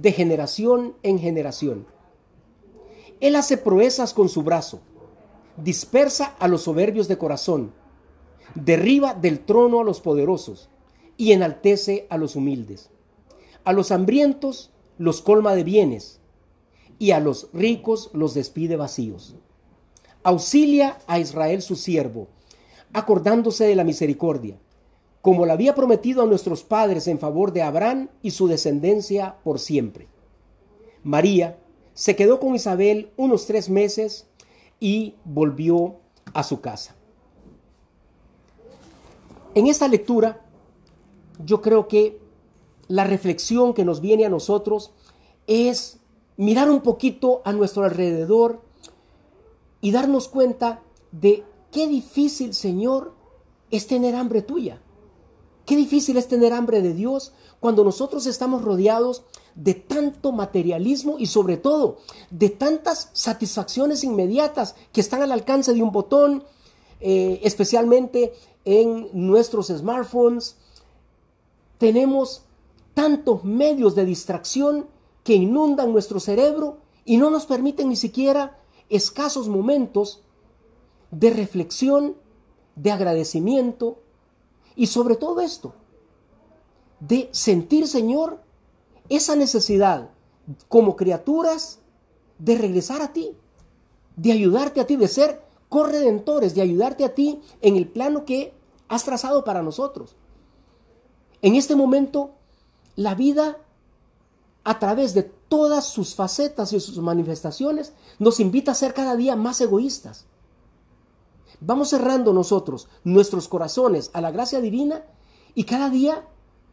de generación en generación. Él hace proezas con su brazo, dispersa a los soberbios de corazón, derriba del trono a los poderosos y enaltece a los humildes. A los hambrientos los colma de bienes y a los ricos los despide vacíos. Auxilia a Israel su siervo, acordándose de la misericordia como lo había prometido a nuestros padres en favor de Abraham y su descendencia por siempre. María se quedó con Isabel unos tres meses y volvió a su casa. En esta lectura, yo creo que la reflexión que nos viene a nosotros es mirar un poquito a nuestro alrededor y darnos cuenta de qué difícil, Señor, es tener hambre tuya. Qué difícil es tener hambre de Dios cuando nosotros estamos rodeados de tanto materialismo y sobre todo de tantas satisfacciones inmediatas que están al alcance de un botón, eh, especialmente en nuestros smartphones. Tenemos tantos medios de distracción que inundan nuestro cerebro y no nos permiten ni siquiera escasos momentos de reflexión, de agradecimiento, y sobre todo esto, de sentir, Señor, esa necesidad como criaturas de regresar a ti, de ayudarte a ti, de ser corredentores, de ayudarte a ti en el plano que has trazado para nosotros. En este momento, la vida, a través de todas sus facetas y sus manifestaciones, nos invita a ser cada día más egoístas Vamos cerrando nosotros nuestros corazones a la gracia divina y cada día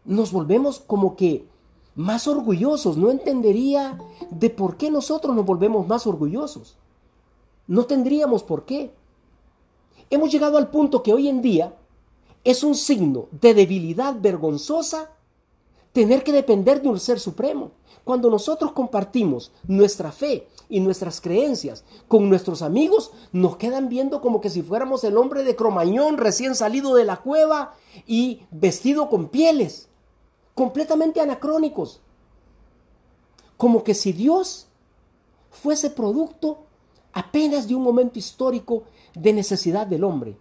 nos volvemos como que más orgullosos. No entendería de por qué nosotros nos volvemos más orgullosos. No tendríamos por qué. Hemos llegado al punto que hoy en día es un signo de debilidad vergonzosa tener que depender de un ser supremo. Cuando nosotros compartimos nuestra fe y nuestras creencias con nuestros amigos, nos quedan viendo como que si fuéramos el hombre de Cromañón recién salido de la cueva y vestido con pieles, completamente anacrónicos. Como que si Dios fuese producto apenas de un momento histórico de necesidad del hombre.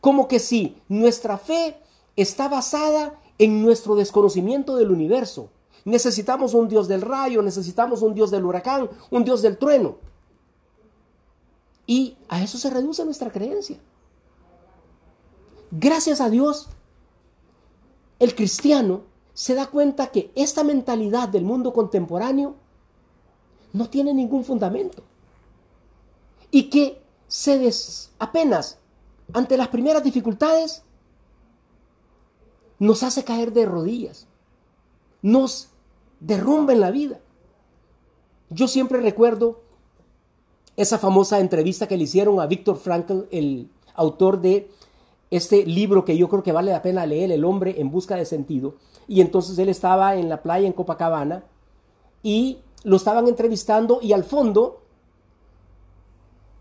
Como que si nuestra fe está basada en nuestro desconocimiento del universo Necesitamos un Dios del rayo, necesitamos un Dios del huracán, un Dios del trueno. Y a eso se reduce nuestra creencia. Gracias a Dios, el cristiano se da cuenta que esta mentalidad del mundo contemporáneo no tiene ningún fundamento. Y que se des, apenas ante las primeras dificultades nos hace caer de rodillas nos derrumba en la vida. Yo siempre recuerdo esa famosa entrevista que le hicieron a Víctor Frankl, el autor de este libro que yo creo que vale la pena leer, El hombre en busca de sentido. Y entonces él estaba en la playa en Copacabana y lo estaban entrevistando y al fondo,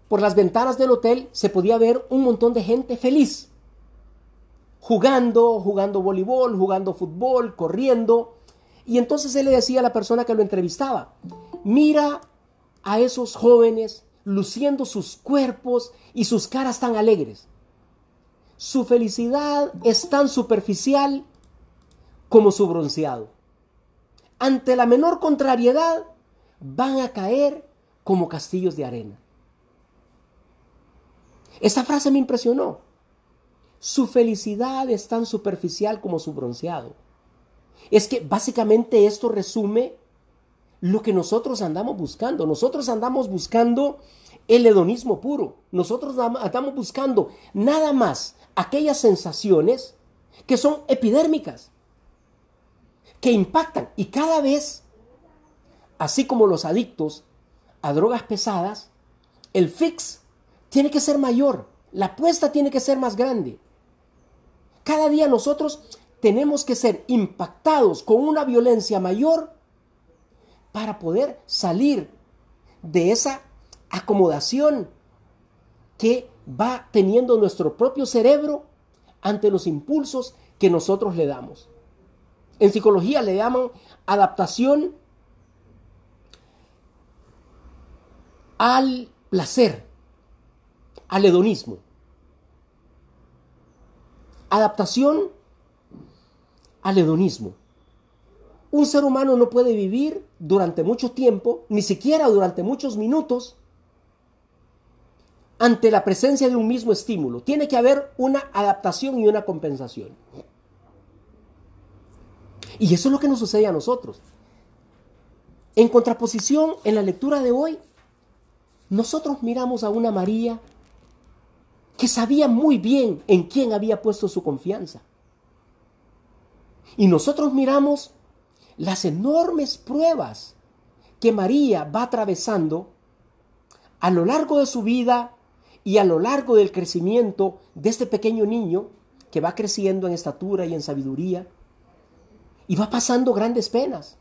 por las ventanas del hotel, se podía ver un montón de gente feliz, jugando, jugando voleibol, jugando fútbol, corriendo, y entonces él le decía a la persona que lo entrevistaba, mira a esos jóvenes luciendo sus cuerpos y sus caras tan alegres. Su felicidad es tan superficial como su bronceado. Ante la menor contrariedad van a caer como castillos de arena. Esta frase me impresionó. Su felicidad es tan superficial como su bronceado. Es que básicamente esto resume lo que nosotros andamos buscando. Nosotros andamos buscando el hedonismo puro. Nosotros andamos buscando nada más aquellas sensaciones que son epidérmicas, que impactan y cada vez así como los adictos a drogas pesadas, el fix tiene que ser mayor, la apuesta tiene que ser más grande. Cada día nosotros tenemos que ser impactados con una violencia mayor para poder salir de esa acomodación que va teniendo nuestro propio cerebro ante los impulsos que nosotros le damos. En psicología le llaman adaptación al placer, al hedonismo. Adaptación al hedonismo. Un ser humano no puede vivir durante mucho tiempo, ni siquiera durante muchos minutos, ante la presencia de un mismo estímulo. Tiene que haber una adaptación y una compensación. Y eso es lo que nos sucede a nosotros. En contraposición, en la lectura de hoy, nosotros miramos a una María que sabía muy bien en quién había puesto su confianza. Y nosotros miramos las enormes pruebas que María va atravesando a lo largo de su vida y a lo largo del crecimiento de este pequeño niño que va creciendo en estatura y en sabiduría y va pasando grandes penas.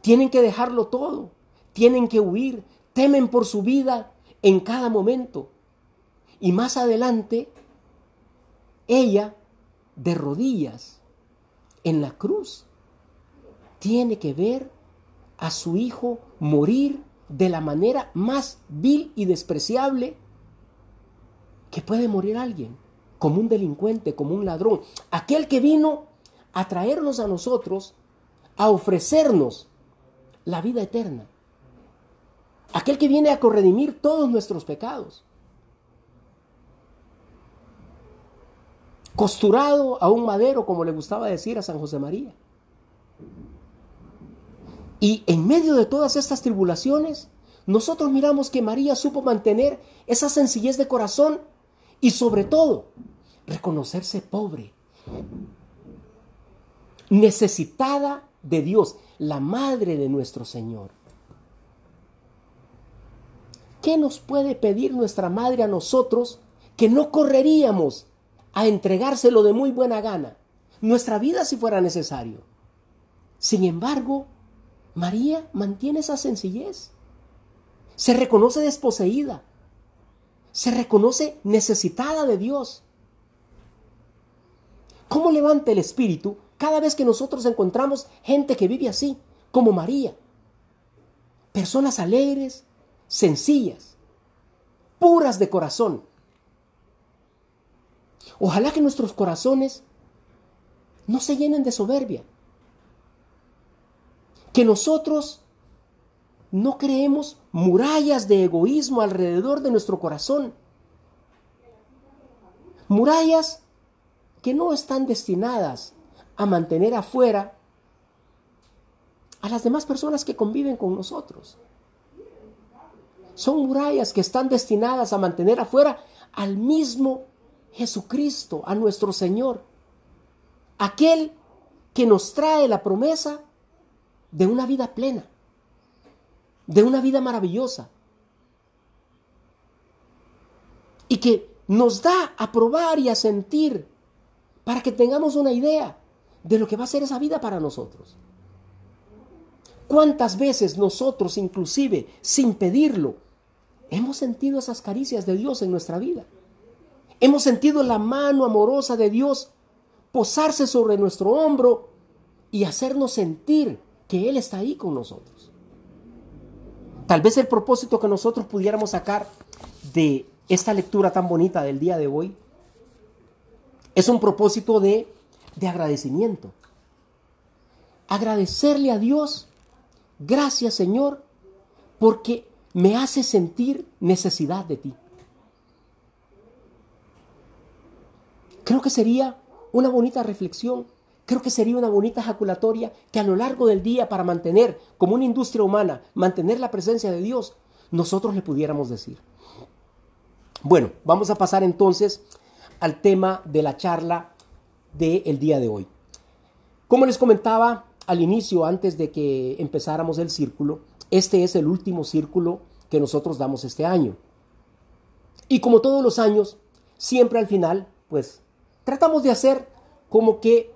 Tienen que dejarlo todo, tienen que huir, temen por su vida en cada momento. Y más adelante, ella, de rodillas, en la cruz, tiene que ver a su hijo morir de la manera más vil y despreciable que puede morir alguien, como un delincuente, como un ladrón, aquel que vino a traernos a nosotros, a ofrecernos la vida eterna. Aquel que viene a corredimir todos nuestros pecados. Costurado a un madero, como le gustaba decir a San José María. Y en medio de todas estas tribulaciones, nosotros miramos que María supo mantener esa sencillez de corazón y sobre todo reconocerse pobre, necesitada de Dios, la madre de nuestro Señor. ¿Qué nos puede pedir nuestra madre a nosotros que no correríamos a entregárselo de muy buena gana? Nuestra vida si fuera necesario. Sin embargo, María mantiene esa sencillez. Se reconoce desposeída. Se reconoce necesitada de Dios. ¿Cómo levanta el espíritu cada vez que nosotros encontramos gente que vive así, como María. Personas alegres, sencillas, puras de corazón. Ojalá que nuestros corazones no se llenen de soberbia. Que nosotros no creemos murallas de egoísmo alrededor de nuestro corazón. Murallas que no están destinadas a mantener afuera a las demás personas que conviven con nosotros. Son murallas que están destinadas a mantener afuera al mismo Jesucristo, a nuestro Señor, aquel que nos trae la promesa de una vida plena, de una vida maravillosa, y que nos da a probar y a sentir para que tengamos una idea de lo que va a ser esa vida para nosotros. ¿Cuántas veces nosotros, inclusive sin pedirlo, hemos sentido esas caricias de Dios en nuestra vida? Hemos sentido la mano amorosa de Dios posarse sobre nuestro hombro y hacernos sentir que Él está ahí con nosotros. Tal vez el propósito que nosotros pudiéramos sacar de esta lectura tan bonita del día de hoy es un propósito de de agradecimiento. Agradecerle a Dios, gracias Señor, porque me hace sentir necesidad de ti. Creo que sería una bonita reflexión, creo que sería una bonita ejaculatoria que a lo largo del día para mantener, como una industria humana, mantener la presencia de Dios, nosotros le pudiéramos decir. Bueno, vamos a pasar entonces al tema de la charla del día de hoy. Como les comentaba, al inicio, antes de que empezáramos el círculo, este es el último círculo que nosotros damos este año. Y como todos los años, siempre al final, pues tratamos de hacer como que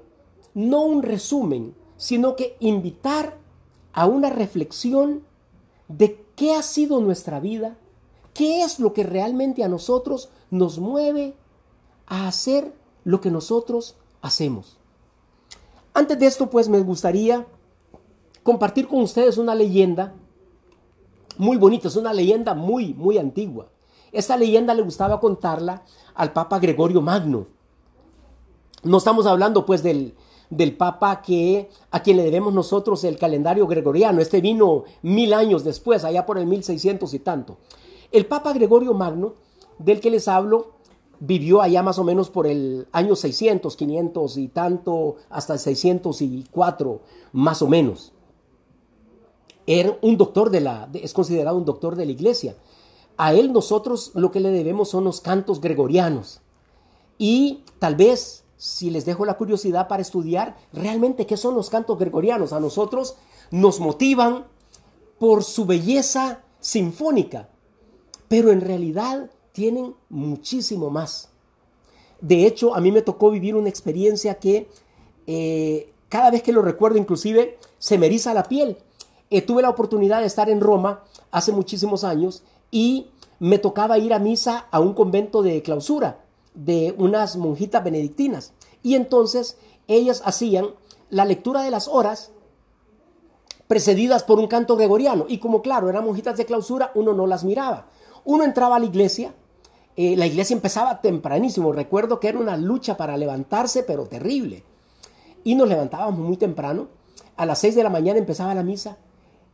no un resumen, sino que invitar a una reflexión de qué ha sido nuestra vida, qué es lo que realmente a nosotros nos mueve a hacer lo que nosotros hacemos. Antes de esto, pues me gustaría compartir con ustedes una leyenda muy bonita, es una leyenda muy, muy antigua. Esta leyenda le gustaba contarla al Papa Gregorio Magno. No estamos hablando pues del, del Papa que, a quien le debemos nosotros el calendario gregoriano. Este vino mil años después, allá por el 1600 y tanto. El Papa Gregorio Magno, del que les hablo, vivió allá más o menos por el año 600, 500 y tanto, hasta el 604 más o menos. Era un doctor de la, es considerado un doctor de la iglesia. A él nosotros lo que le debemos son los cantos gregorianos. Y tal vez, si les dejo la curiosidad para estudiar realmente qué son los cantos gregorianos, a nosotros nos motivan por su belleza sinfónica, pero en realidad tienen muchísimo más. De hecho, a mí me tocó vivir una experiencia que eh, cada vez que lo recuerdo, inclusive, se me eriza la piel. Eh, tuve la oportunidad de estar en Roma hace muchísimos años y me tocaba ir a misa a un convento de clausura de unas monjitas benedictinas. Y entonces ellas hacían la lectura de las horas precedidas por un canto gregoriano. Y como claro, eran monjitas de clausura, uno no las miraba. Uno entraba a la iglesia, eh, la iglesia empezaba tempranísimo. Recuerdo que era una lucha para levantarse, pero terrible. Y nos levantábamos muy temprano. A las seis de la mañana empezaba la misa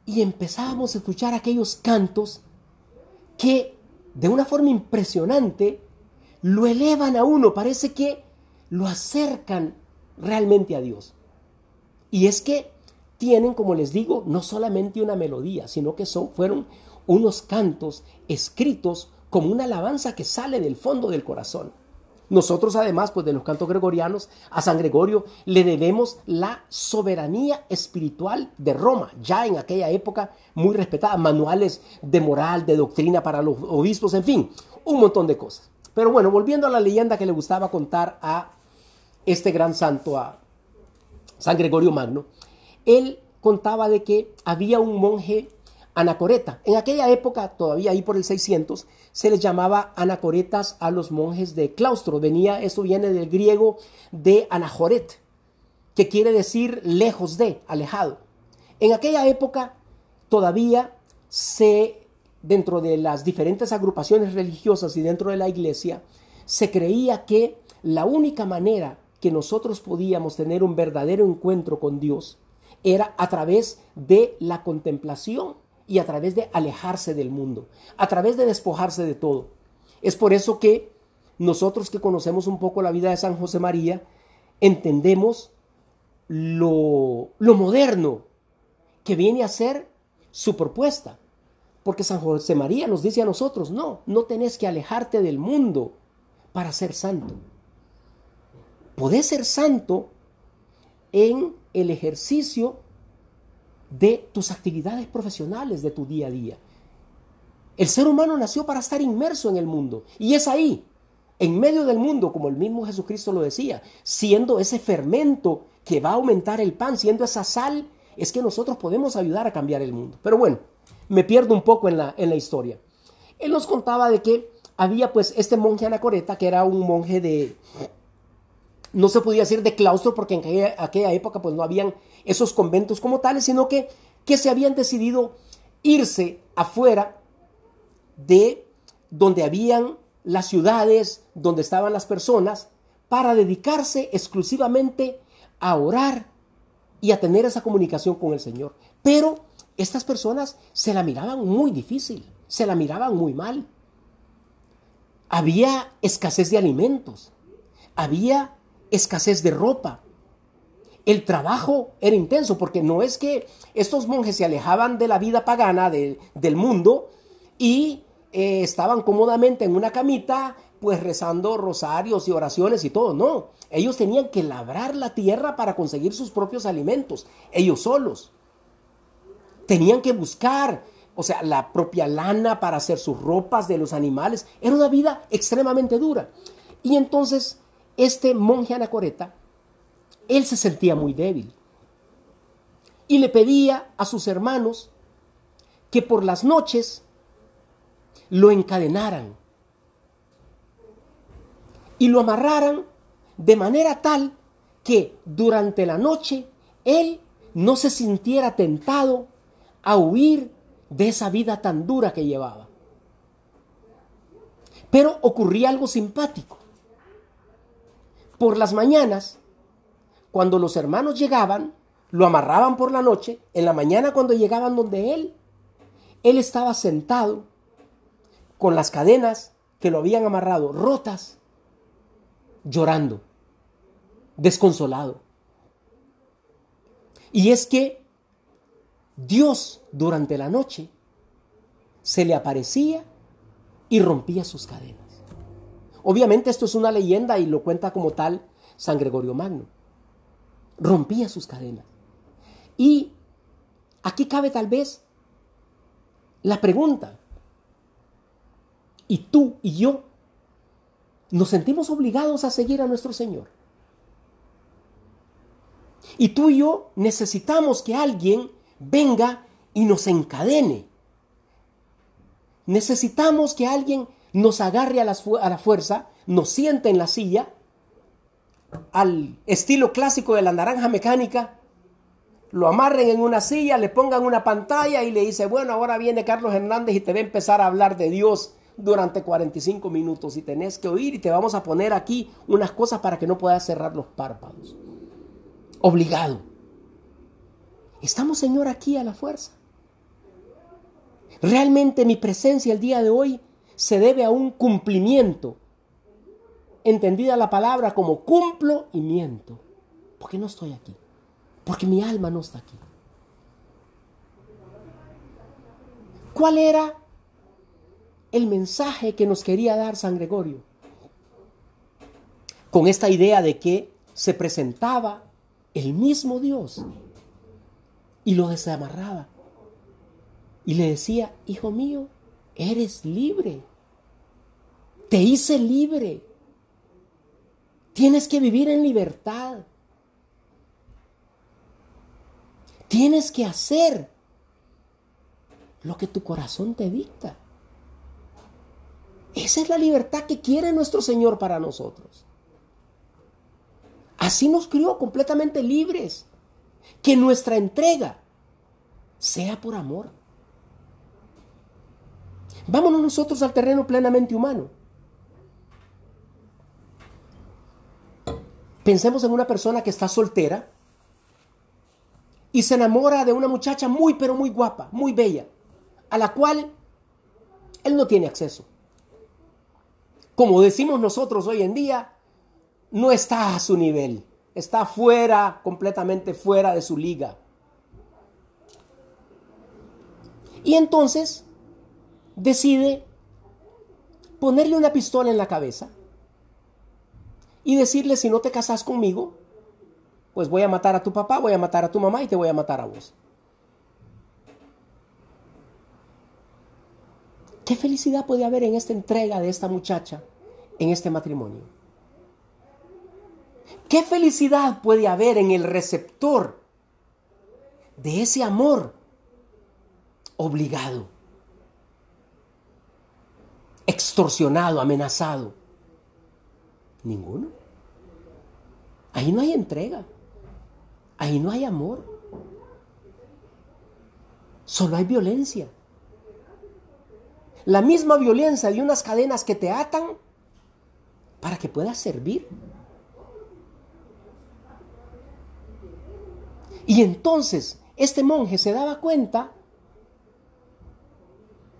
y empezábamos a escuchar aquellos cantos que de una forma impresionante lo elevan a uno. Parece que lo acercan realmente a Dios. Y es que tienen, como les digo, no solamente una melodía, sino que son, fueron unos cantos escritos como una alabanza que sale del fondo del corazón. Nosotros además, pues de los cantos gregorianos, a San Gregorio le debemos la soberanía espiritual de Roma, ya en aquella época muy respetada, manuales de moral, de doctrina para los obispos, en fin, un montón de cosas. Pero bueno, volviendo a la leyenda que le gustaba contar a este gran santo, a San Gregorio Magno, él contaba de que había un monje anacoreta. En aquella época, todavía ahí por el 600, se les llamaba anacoretas a los monjes de claustro. Venía, esto viene del griego de anajoret, que quiere decir lejos de, alejado. En aquella época todavía se, dentro de las diferentes agrupaciones religiosas y dentro de la iglesia, se creía que la única manera que nosotros podíamos tener un verdadero encuentro con Dios era a través de la contemplación y a través de alejarse del mundo, a través de despojarse de todo. Es por eso que nosotros que conocemos un poco la vida de San José María, entendemos lo, lo moderno que viene a ser su propuesta. Porque San José María nos dice a nosotros, no, no tenés que alejarte del mundo para ser santo. Podés ser santo en el ejercicio de tus actividades profesionales de tu día a día. El ser humano nació para estar inmerso en el mundo y es ahí, en medio del mundo, como el mismo Jesucristo lo decía, siendo ese fermento que va a aumentar el pan, siendo esa sal, es que nosotros podemos ayudar a cambiar el mundo. Pero bueno, me pierdo un poco en la, en la historia. Él nos contaba de que había pues este monje anacoreta, que era un monje de, no se podía decir de claustro porque en aquella, época pues no habían esos conventos como tales, sino que, que se habían decidido irse afuera de donde habían las ciudades, donde estaban las personas, para dedicarse exclusivamente a orar y a tener esa comunicación con el Señor. Pero estas personas se la miraban muy difícil, se la miraban muy mal. Había escasez de alimentos, había escasez de ropa. El trabajo era intenso porque no es que estos monjes se alejaban de la vida pagana del mundo y eh, estaban cómodamente en una camita pues rezando rosarios y oraciones y todo, no. Ellos tenían que labrar la tierra para conseguir sus propios alimentos, ellos solos. Tenían que buscar, o sea, la propia lana para hacer sus ropas de los animales. Era una vida extremadamente dura. Y entonces este monje anacoreta, él se sentía muy débil. Y le pedía a sus hermanos que por las noches lo encadenaran y lo amarraran de manera tal que durante la noche él no se sintiera tentado a huir de esa vida tan dura que llevaba. Pero ocurría algo simpático. Por las mañanas, cuando los hermanos llegaban, lo amarraban por la noche, en la mañana cuando llegaban donde él, él estaba sentado con las cadenas que lo habían amarrado rotas, llorando, desconsolado. Y es que Dios durante la noche se le aparecía y rompía sus cadenas. Obviamente esto es una leyenda y lo cuenta como tal San Gregorio Magno. Rompía sus cadenas. Y aquí cabe tal vez la pregunta, ¿y tú y yo nos sentimos obligados a seguir a nuestro Señor? Y tú y yo necesitamos que alguien venga y nos encadene. Necesitamos que alguien nos agarre a la, fuerza, nos siente en la silla, al estilo clásico de la naranja mecánica, lo amarren en una silla, le pongan una pantalla y le dice, bueno, ahora viene Carlos Hernández y te va a empezar a hablar de Dios durante 45 minutos y tenés que oír y te vamos a poner aquí unas cosas para que no puedas cerrar los párpados. Obligado. Estamos, Señor, aquí a la fuerza. Realmente mi presencia el día de hoy se debe a un cumplimiento. Entendida la palabra como cumplo y miento. Porque no estoy aquí. Porque mi alma no está aquí. ¿Cuál era el mensaje que nos quería dar San Gregorio? Con esta idea de que se presentaba el mismo Dios y lo desamarraba. Y le decía, hijo mío, eres libre. Te hice libre. Tienes que vivir en libertad. Tienes que hacer lo que tu corazón te dicta. Esa es la libertad que quiere nuestro Señor para nosotros. Así nos crió completamente libres. Que nuestra entrega sea por amor. Vámonos nosotros al terreno plenamente humano. Pensemos en una persona que está soltera y se enamora de una muchacha muy pero muy guapa, muy bella, a la cual él no tiene acceso. Como decimos nosotros hoy en día, no está a su nivel, está fuera, completamente fuera de su liga. Y entonces decide ponerle una pistola en la cabeza y decirle, si no te casas conmigo, pues voy a matar a tu papá, voy a matar a tu mamá y te voy a matar a vos. ¿Qué felicidad puede haber en esta entrega de esta muchacha, en este matrimonio? ¿Qué felicidad puede haber en el receptor de ese amor obligado, extorsionado, amenazado? Ninguno. Ahí no hay entrega. Ahí no hay amor. Solo hay violencia. La misma violencia de unas cadenas que te atan para que puedas servir. Y entonces este monje se daba cuenta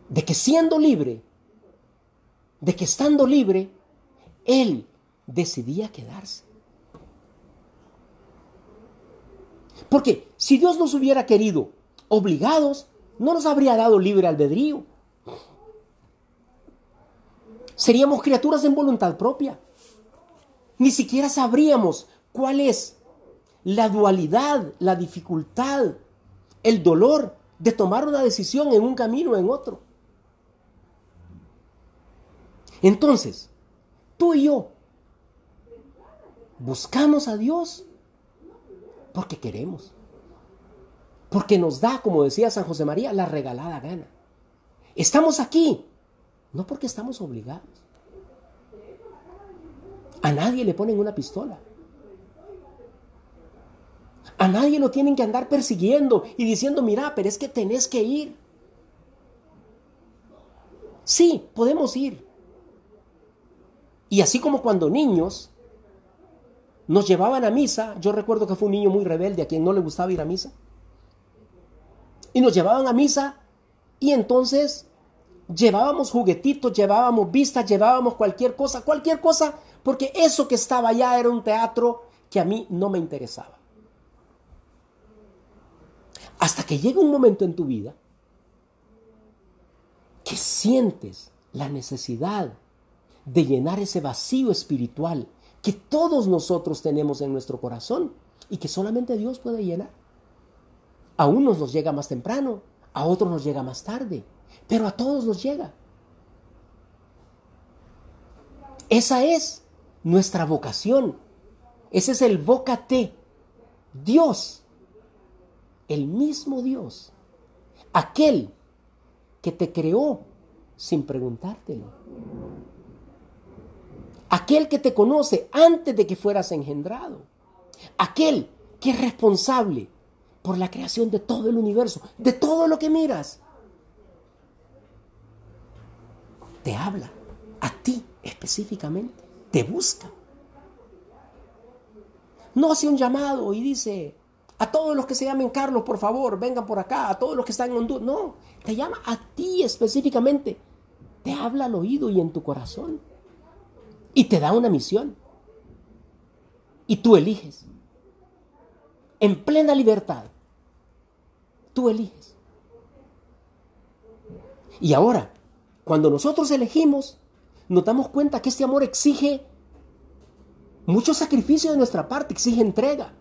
de que siendo libre, de que estando libre, él decidía quedarse. Porque si Dios nos hubiera querido obligados, no nos habría dado libre albedrío. Seríamos criaturas en voluntad propia. Ni siquiera sabríamos cuál es la dualidad, la dificultad, el dolor de tomar una decisión en un camino o en otro. Entonces, tú y yo buscamos a Dios porque queremos. Porque nos da, como decía San José María, la regalada gana. Estamos aquí, no porque estamos obligados. A nadie le ponen una pistola. A nadie lo tienen que andar persiguiendo y diciendo, mira, pero es que tenés que ir. Sí, podemos ir. Y así como cuando niños nos llevaban a misa, yo recuerdo que fue un niño muy rebelde a quien no le gustaba ir a misa. Y nos llevaban a misa y entonces llevábamos juguetitos, llevábamos vistas, llevábamos cualquier cosa, cualquier cosa, porque eso que estaba allá era un teatro que a mí no me interesaba. Hasta que llega un momento en tu vida que sientes la necesidad de llenar ese vacío espiritual que todos nosotros tenemos en nuestro corazón y que solamente Dios puede llenar. A unos nos llega más temprano, a otros nos llega más tarde, pero a todos nos llega. Esa es nuestra vocación. Ese es el bócate. Dios el mismo Dios, aquel que te creó sin preguntártelo, aquel que te conoce antes de que fueras engendrado, aquel que es responsable por la creación de todo el universo, de todo lo que miras, te habla a ti específicamente, te busca. No hace un llamado y dice, a todos los que se llamen Carlos, por favor, vengan por acá. A todos los que están en Honduras. No, te llama a ti específicamente. Te habla al oído y en tu corazón. Y te da una misión. Y tú eliges. En plena libertad. Tú eliges. Y ahora, cuando nosotros elegimos, nos damos cuenta que este amor exige mucho sacrificio de nuestra parte, exige entrega.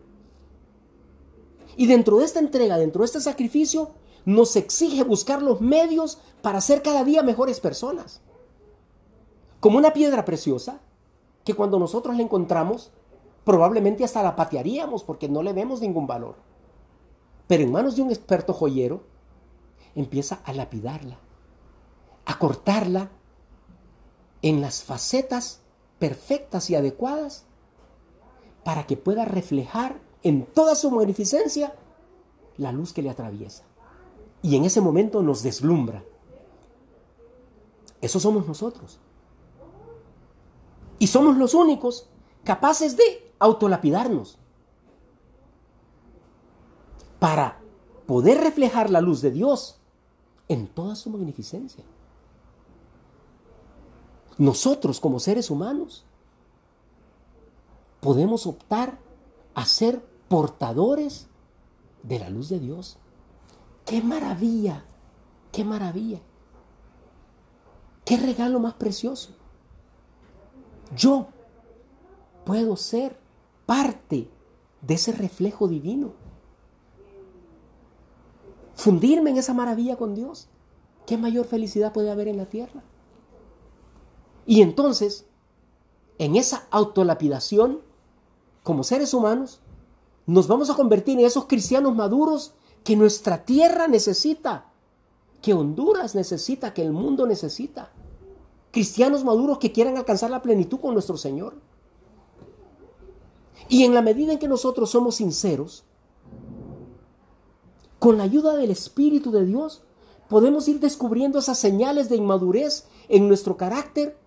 Y dentro de esta entrega, dentro de este sacrificio, nos exige buscar los medios para ser cada día mejores personas. Como una piedra preciosa, que cuando nosotros la encontramos, probablemente hasta la patearíamos porque no le vemos ningún valor. Pero en manos de un experto joyero, empieza a lapidarla, a cortarla en las facetas perfectas y adecuadas para que pueda reflejar en toda su magnificencia la luz que le atraviesa. Y en ese momento nos deslumbra. Eso somos nosotros. Y somos los únicos capaces de autolapidarnos para poder reflejar la luz de Dios en toda su magnificencia. Nosotros como seres humanos podemos optar a ser portadores de la luz de Dios. ¡Qué maravilla! ¡Qué maravilla! ¡Qué regalo más precioso! Yo puedo ser parte de ese reflejo divino. Fundirme en esa maravilla con Dios. ¿Qué mayor felicidad puede haber en la tierra? Y entonces, en esa autolapidación, como seres humanos, nos vamos a convertir en esos cristianos maduros que nuestra tierra necesita, que Honduras necesita, que el mundo necesita. Cristianos maduros que quieran alcanzar la plenitud con nuestro Señor. Y en la medida en que nosotros somos sinceros, con la ayuda del Espíritu de Dios, podemos ir descubriendo esas señales de inmadurez en nuestro carácter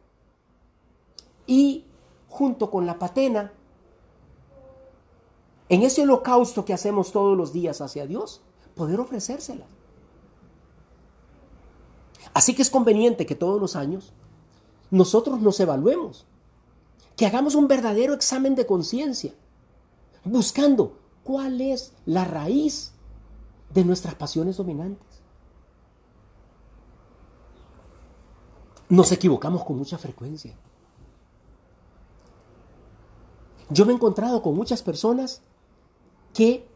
y junto con la patena en ese holocausto que hacemos todos los días hacia Dios, poder ofrecérsela. Así que es conveniente que todos los años nosotros nos evaluemos, que hagamos un verdadero examen de conciencia, buscando cuál es la raíz de nuestras pasiones dominantes. nos equivocamos con mucha frecuencia. Yo me he encontrado con muchas personas que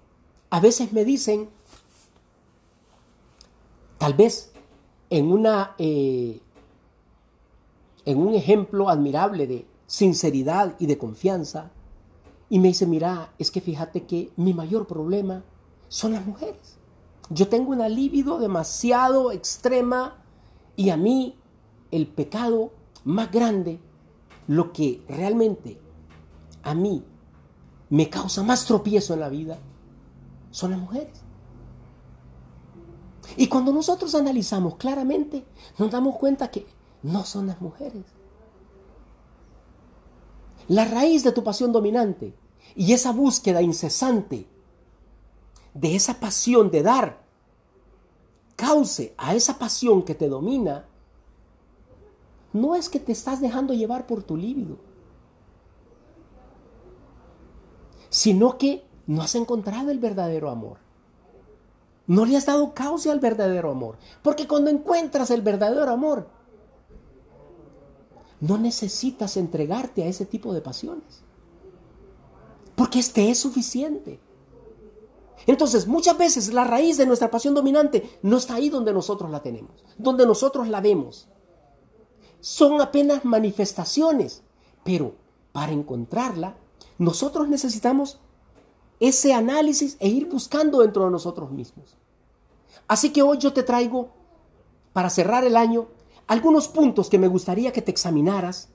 a veces me dicen, tal vez en, una, eh, en un ejemplo admirable de sinceridad y de confianza, y me dice, mira, es que fíjate que mi mayor problema son las mujeres. Yo tengo una libido demasiado extrema y a mí el pecado más grande, lo que realmente a mí me causa más tropiezo en la vida, son las mujeres. Y cuando nosotros analizamos claramente, nos damos cuenta que no son las mujeres. La raíz de tu pasión dominante y esa búsqueda incesante de esa pasión de dar cause a esa pasión que te domina, no es que te estás dejando llevar por tu líbido, sino que no has encontrado el verdadero amor. No le has dado causa al verdadero amor. Porque cuando encuentras el verdadero amor, no necesitas entregarte a ese tipo de pasiones. Porque este es suficiente. Entonces, muchas veces la raíz de nuestra pasión dominante no está ahí donde nosotros la tenemos, donde nosotros la vemos. Son apenas manifestaciones, pero para encontrarla, nosotros necesitamos ese análisis e ir buscando dentro de nosotros mismos. Así que hoy yo te traigo, para cerrar el año, algunos puntos que me gustaría que te examinaras,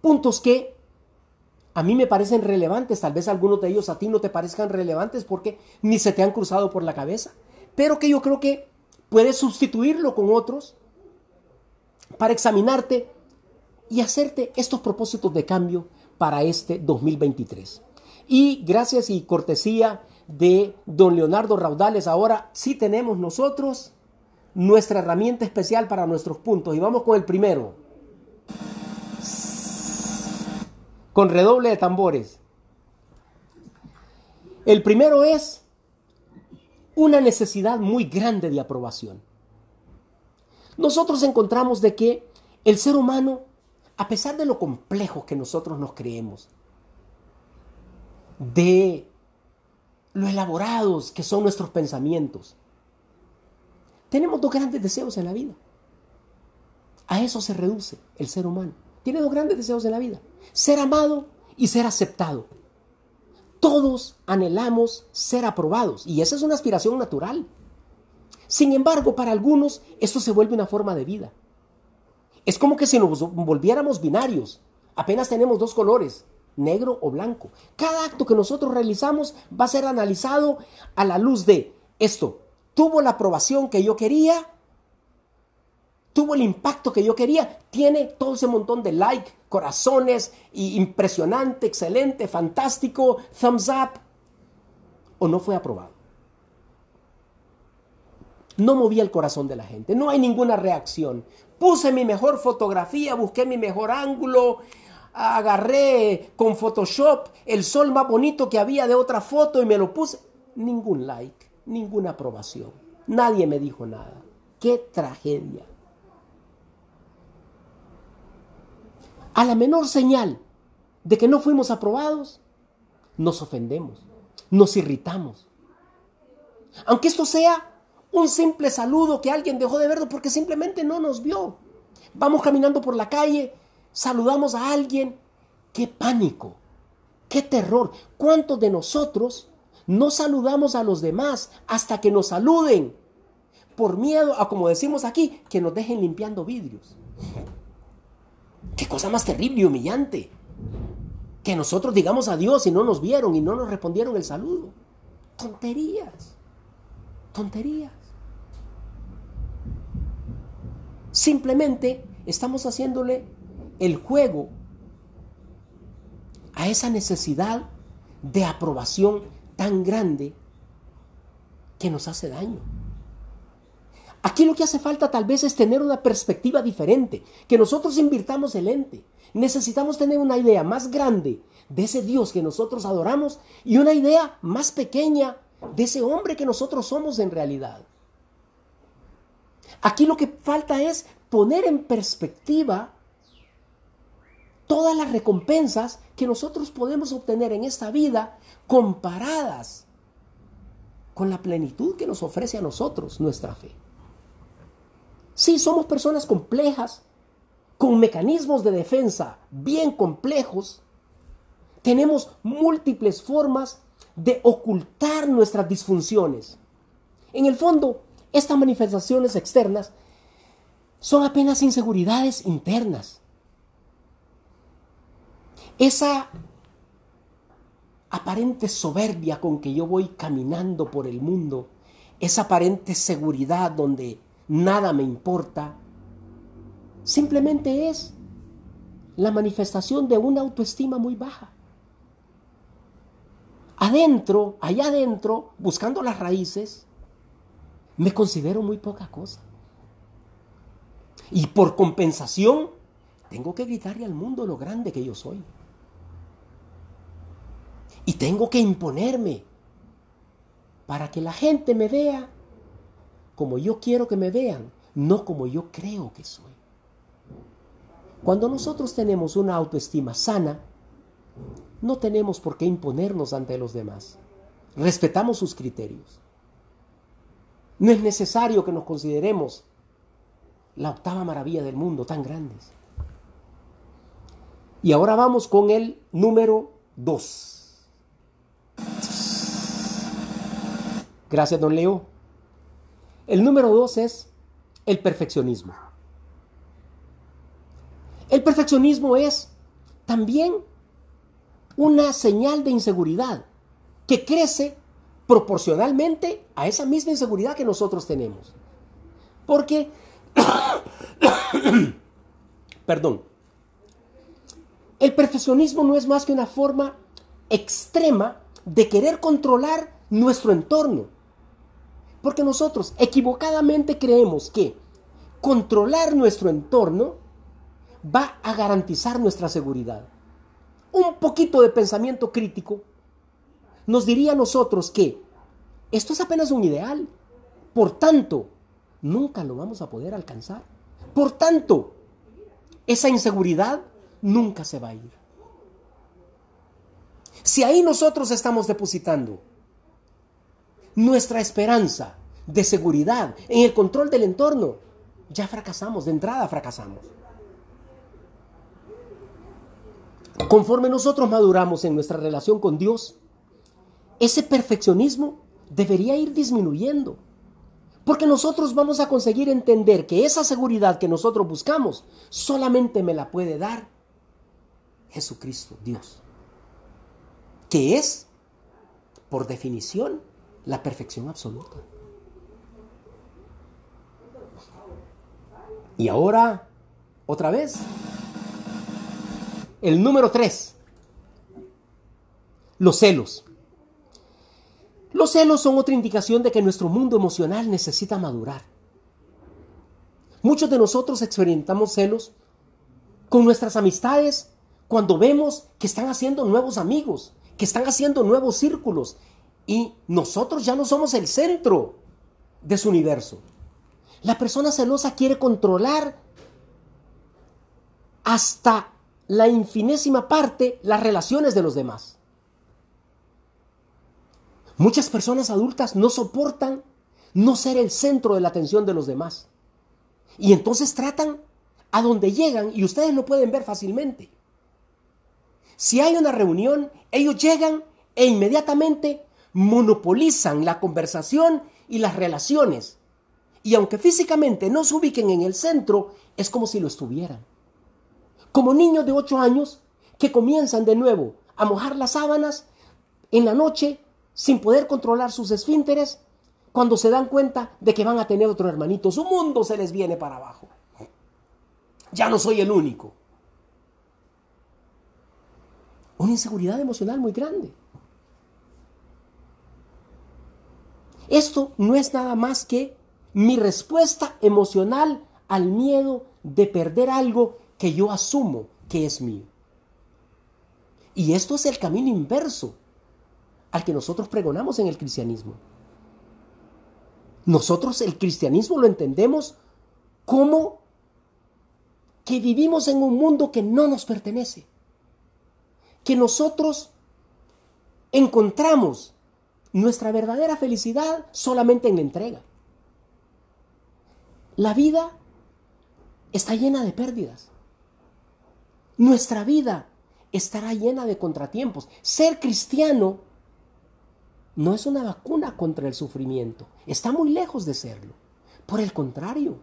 puntos que a mí me parecen relevantes, tal vez algunos de ellos a ti no te parezcan relevantes porque ni se te han cruzado por la cabeza, pero que yo creo que puedes sustituirlo con otros para examinarte y hacerte estos propósitos de cambio para este 2023. Y gracias y cortesía de don Leonardo Raudales, ahora sí tenemos nosotros nuestra herramienta especial para nuestros puntos. Y vamos con el primero. con redoble de tambores. El primero es una necesidad muy grande de aprobación. Nosotros encontramos de que el ser humano, a pesar de lo complejo que nosotros nos creemos, de lo elaborados que son nuestros pensamientos, tenemos dos grandes deseos en la vida. A eso se reduce el ser humano. Tiene dos grandes deseos en la vida ser amado y ser aceptado. Todos anhelamos ser aprobados y esa es una aspiración natural. Sin embargo, para algunos esto se vuelve una forma de vida. Es como que si nos volviéramos binarios. Apenas tenemos dos colores, negro o blanco. Cada acto que nosotros realizamos va a ser analizado a la luz de esto. ¿Tuvo la aprobación que yo quería? tuvo el impacto que yo quería, tiene todo ese montón de like, corazones, y impresionante, excelente, fantástico, thumbs up, o no fue aprobado. No movía el corazón de la gente, no hay ninguna reacción. Puse mi mejor fotografía, busqué mi mejor ángulo, agarré con Photoshop el sol más bonito que había de otra foto y me lo puse. Ningún like, ninguna aprobación. Nadie me dijo nada. Qué tragedia. a la menor señal de que no fuimos aprobados, nos ofendemos, nos irritamos. Aunque esto sea un simple saludo que alguien dejó de verlo porque simplemente no nos vio. Vamos caminando por la calle, saludamos a alguien. ¡Qué pánico! ¡Qué terror! ¿Cuántos de nosotros no saludamos a los demás hasta que nos saluden? Por miedo a, como decimos aquí, que nos dejen limpiando vidrios. Qué cosa más terrible y humillante. Que nosotros digamos adiós y no nos vieron y no nos respondieron el saludo. Tonterías. Tonterías. Simplemente estamos haciéndole el juego a esa necesidad de aprobación tan grande que nos hace daño. Aquí lo que hace falta tal vez es tener una perspectiva diferente, que nosotros invirtamos el ente. Necesitamos tener una idea más grande de ese Dios que nosotros adoramos y una idea más pequeña de ese hombre que nosotros somos en realidad. Aquí lo que falta es poner en perspectiva todas las recompensas que nosotros podemos obtener en esta vida comparadas con la plenitud que nos ofrece a nosotros nuestra fe. Sí, somos personas complejas, con mecanismos de defensa bien complejos, tenemos múltiples formas de ocultar nuestras disfunciones. En el fondo, estas manifestaciones externas son apenas inseguridades internas. Esa aparente soberbia con que yo voy caminando por el mundo, esa aparente seguridad donde nada me importa, simplemente es la manifestación de una autoestima muy baja. Adentro, allá adentro, buscando las raíces, me considero muy poca cosa. Y por compensación, tengo que gritarle al mundo lo grande que yo soy. Y tengo que imponerme para que la gente me vea como yo quiero que me vean, no como yo creo que soy. Cuando nosotros tenemos una autoestima sana, no tenemos por qué imponernos ante los demás. Respetamos sus criterios. No es necesario que nos consideremos la octava maravilla del mundo, tan grandes. Y ahora vamos con el número 2. Gracias, don Leo. El número 2 es el perfeccionismo. El perfeccionismo es también una señal de inseguridad que crece proporcionalmente a esa misma inseguridad que nosotros tenemos. Porque, perdón, el perfeccionismo no es más que una forma extrema de querer controlar nuestro entorno. Porque nosotros equivocadamente creemos que controlar nuestro entorno va a garantizar nuestra seguridad un poquito de pensamiento crítico, nos diría a nosotros que esto es apenas un ideal. Por tanto, nunca lo vamos a poder alcanzar. Por tanto, esa inseguridad nunca se va a ir. Si ahí nosotros estamos depositando nuestra esperanza de seguridad en el control del entorno, ya fracasamos, de entrada fracasamos. Conforme nosotros maduramos en nuestra relación con Dios, ese perfeccionismo debería ir disminuyendo. Porque nosotros vamos a conseguir entender que esa seguridad que nosotros buscamos solamente me la puede dar Jesucristo, Dios. Que es, por definición, la perfección absoluta. Y ahora, otra vez, el número tres, los celos. Los celos son otra indicación de que nuestro mundo emocional necesita madurar. Muchos de nosotros experimentamos celos con nuestras amistades cuando vemos que están haciendo nuevos amigos, que están haciendo nuevos círculos y nosotros ya no somos el centro de su universo. La persona celosa quiere controlar hasta la infinésima parte las relaciones de los demás. Muchas personas adultas no soportan no ser el centro de la atención de los demás. Y entonces tratan a donde llegan, y ustedes lo pueden ver fácilmente. Si hay una reunión, ellos llegan e inmediatamente monopolizan la conversación y las relaciones. Y aunque físicamente no se ubiquen en el centro, es como si lo estuvieran como niños de 8 años que comienzan de nuevo a mojar las sábanas en la noche sin poder controlar sus esfínteres, cuando se dan cuenta de que van a tener otro hermanito, su mundo se les viene para abajo. Ya no soy el único. Una inseguridad emocional muy grande. Esto no es nada más que mi respuesta emocional al miedo de perder algo que yo asumo que es mío. Y esto es el camino inverso al que nosotros pregonamos en el cristianismo. Nosotros el cristianismo lo entendemos como que vivimos en un mundo que no nos pertenece, que nosotros encontramos nuestra verdadera felicidad solamente en la entrega. La vida está llena de pérdidas. Nuestra vida estará llena de contratiempos. Ser cristiano no es una vacuna contra el sufrimiento. Está muy lejos de serlo. Por el contrario,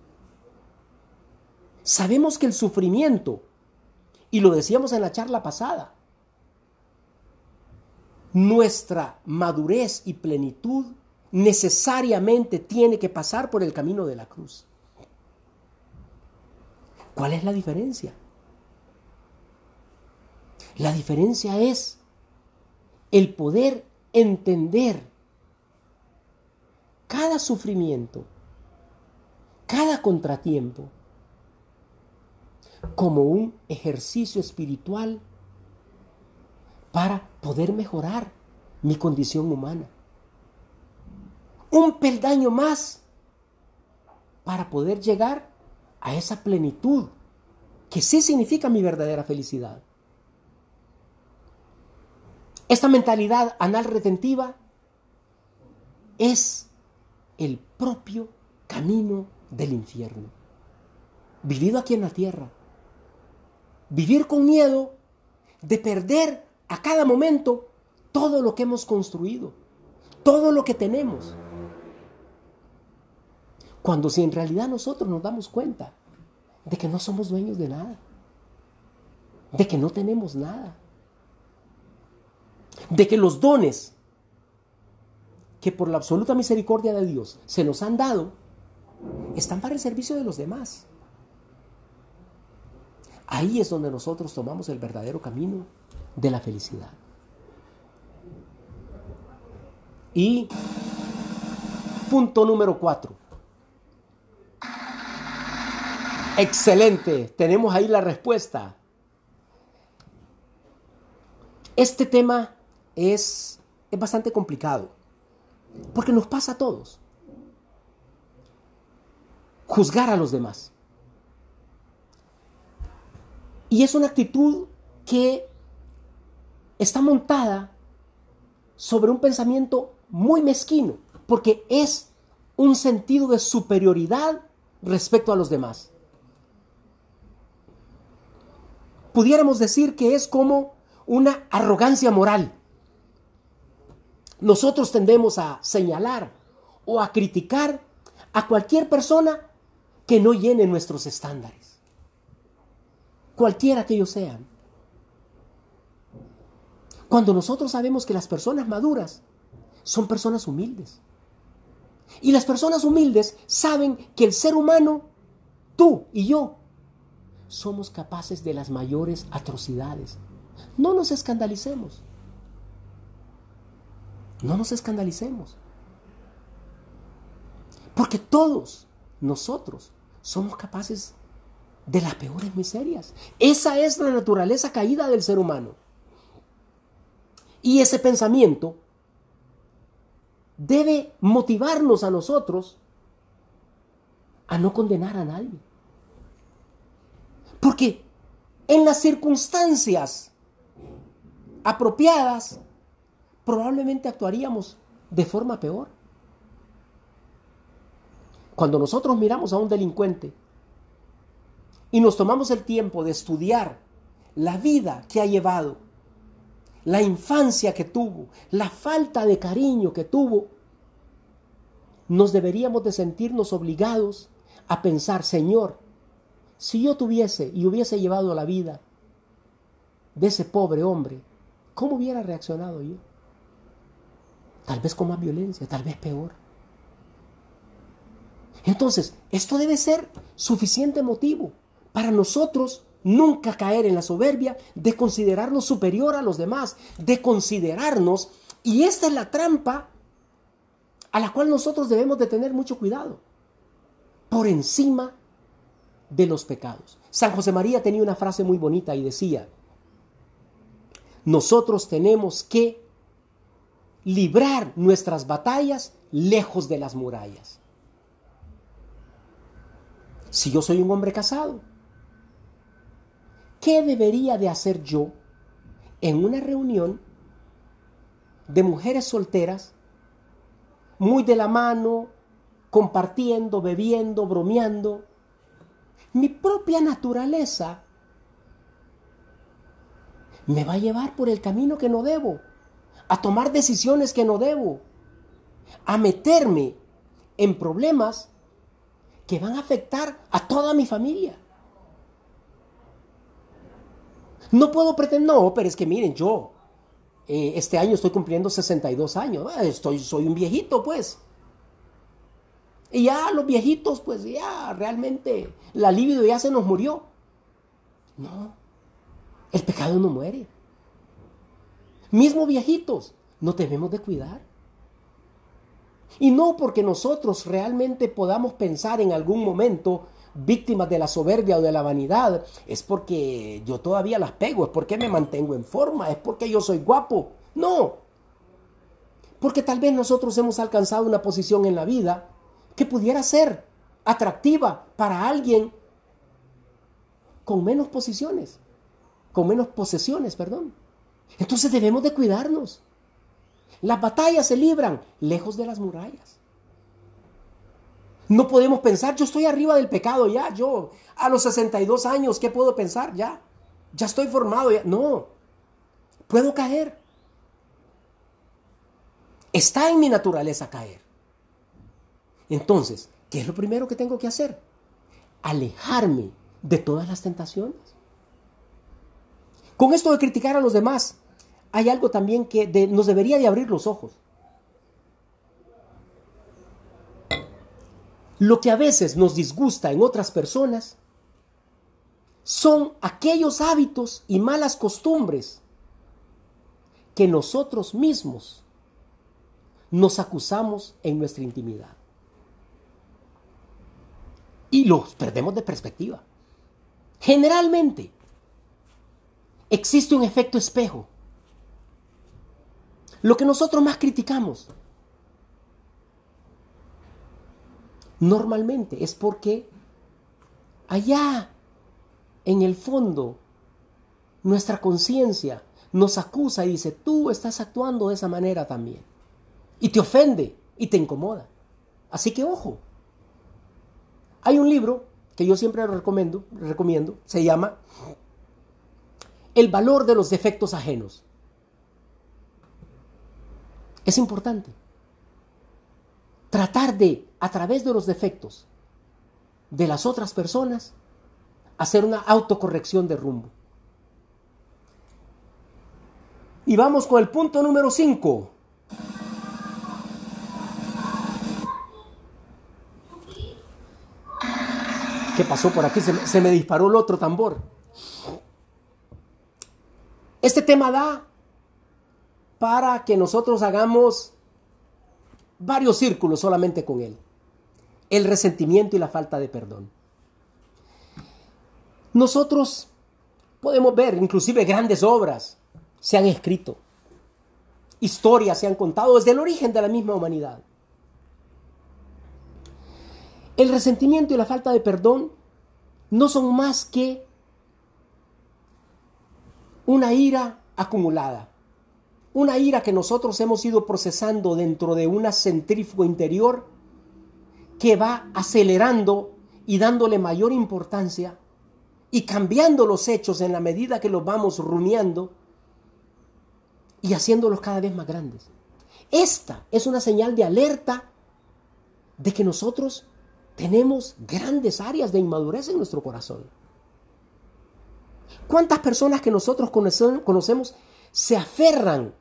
sabemos que el sufrimiento, y lo decíamos en la charla pasada, nuestra madurez y plenitud necesariamente tiene que pasar por el camino de la cruz. ¿Cuál es la diferencia? La diferencia es el poder entender cada sufrimiento, cada contratiempo, como un ejercicio espiritual para poder mejorar mi condición humana. Un peldaño más para poder llegar a esa plenitud que sí significa mi verdadera felicidad. Esta mentalidad anal retentiva es el propio camino del infierno, vivido aquí en la tierra. Vivir con miedo de perder a cada momento todo lo que hemos construido, todo lo que tenemos. Cuando si en realidad nosotros nos damos cuenta de que no somos dueños de nada, de que no tenemos nada de que los dones que por la absoluta misericordia de Dios se nos han dado, están para el servicio de los demás. Ahí es donde nosotros tomamos el verdadero camino de la felicidad. Y punto número cuatro. Excelente, tenemos ahí la respuesta. Este tema es, es bastante complicado, porque nos pasa a todos. Juzgar a los demás. Y es una actitud que está montada sobre un pensamiento muy mezquino, porque es un sentido de superioridad respecto a los demás. Pudiéramos decir que es como una arrogancia moral. Nosotros tendemos a señalar o a criticar a cualquier persona que no llene nuestros estándares, cualquiera que ellos sean. Cuando nosotros sabemos que las personas maduras son personas humildes. Y las personas humildes saben que el ser humano, tú y yo, somos capaces de las mayores atrocidades. No nos escandalicemos. No nos escandalicemos. Porque todos nosotros somos capaces de las peores miserias. Esa es la naturaleza caída del ser humano. Y ese pensamiento debe motivarnos a nosotros a no condenar a nadie. Porque en las circunstancias apropiadas, probablemente actuaríamos de forma peor. Cuando nosotros miramos a un delincuente y nos tomamos el tiempo de estudiar la vida que ha llevado, la infancia que tuvo, la falta de cariño que tuvo, nos deberíamos de sentirnos obligados a pensar, Señor, si yo tuviese y hubiese llevado la vida de ese pobre hombre, ¿cómo hubiera reaccionado yo? Tal vez con más violencia, tal vez peor. Entonces, esto debe ser suficiente motivo para nosotros nunca caer en la soberbia de considerarnos superior a los demás, de considerarnos, y esta es la trampa a la cual nosotros debemos de tener mucho cuidado, por encima de los pecados. San José María tenía una frase muy bonita y decía, nosotros tenemos que librar nuestras batallas lejos de las murallas. Si yo soy un hombre casado ¿qué debería de hacer yo en una reunión de mujeres solteras, muy de la mano, compartiendo, bebiendo, bromeando? Mi propia naturaleza me va a llevar por el camino que no debo, a tomar decisiones que no debo, a meterme en problemas que van a afectar a toda mi familia. No puedo pretender, no, pero es que miren, yo eh, este año estoy cumpliendo 62 años, ah, estoy, soy un viejito pues. Y ya los viejitos, pues ya realmente la libido ya se nos murió. No, el pecado no muere. Mismo viejitos, no debemos de cuidar. Y no porque nosotros realmente podamos pensar en algún momento víctimas de la soberbia o de la vanidad, es porque yo todavía las pego, es porque me mantengo en forma, es porque yo soy guapo. No. Porque tal vez nosotros hemos alcanzado una posición en la vida que pudiera ser atractiva para alguien con menos posiciones, con menos posesiones, perdón. Entonces debemos de cuidarnos. Las batallas se libran lejos de las murallas. No podemos pensar, yo estoy arriba del pecado ya, yo a los 62 años, ¿qué puedo pensar? Ya, ya estoy formado, ya. No, puedo caer. Está en mi naturaleza caer. Entonces, ¿qué es lo primero que tengo que hacer? Alejarme de todas las tentaciones. Con esto de criticar a los demás, hay algo también que nos debería de abrir los ojos. Lo que a veces nos disgusta en otras personas son aquellos hábitos y malas costumbres que nosotros mismos nos acusamos en nuestra intimidad. Y los perdemos de perspectiva. Generalmente existe un efecto espejo lo que nosotros más criticamos normalmente es porque allá en el fondo nuestra conciencia nos acusa y dice, tú estás actuando de esa manera también. Y te ofende y te incomoda. Así que ojo. Hay un libro que yo siempre recomiendo, recomiendo, se llama El valor de los defectos ajenos. Es importante tratar de, a través de los defectos de las otras personas, hacer una autocorrección de rumbo. Y vamos con el punto número 5. ¿Qué pasó por aquí? Se se me, disparó el otro tambor. Este tema da para que nosotros hagamos varios círculos solamente con Él. El resentimiento y la falta de perdón. Nosotros podemos ver, inclusive grandes obras se han escrito, historias se han contado desde el origen de la misma humanidad. El resentimiento y la falta de perdón no son más que una ira acumulada una ira que nosotros hemos ido procesando dentro de una centrífuga interior que va acelerando y dándole mayor importancia y cambiando los hechos en la medida que los vamos rumiando y haciéndolos cada vez más grandes. Esta es una señal de alerta de que nosotros tenemos grandes áreas de inmadurez en nuestro corazón. ¿Cuántas personas que nosotros conocemos se aferran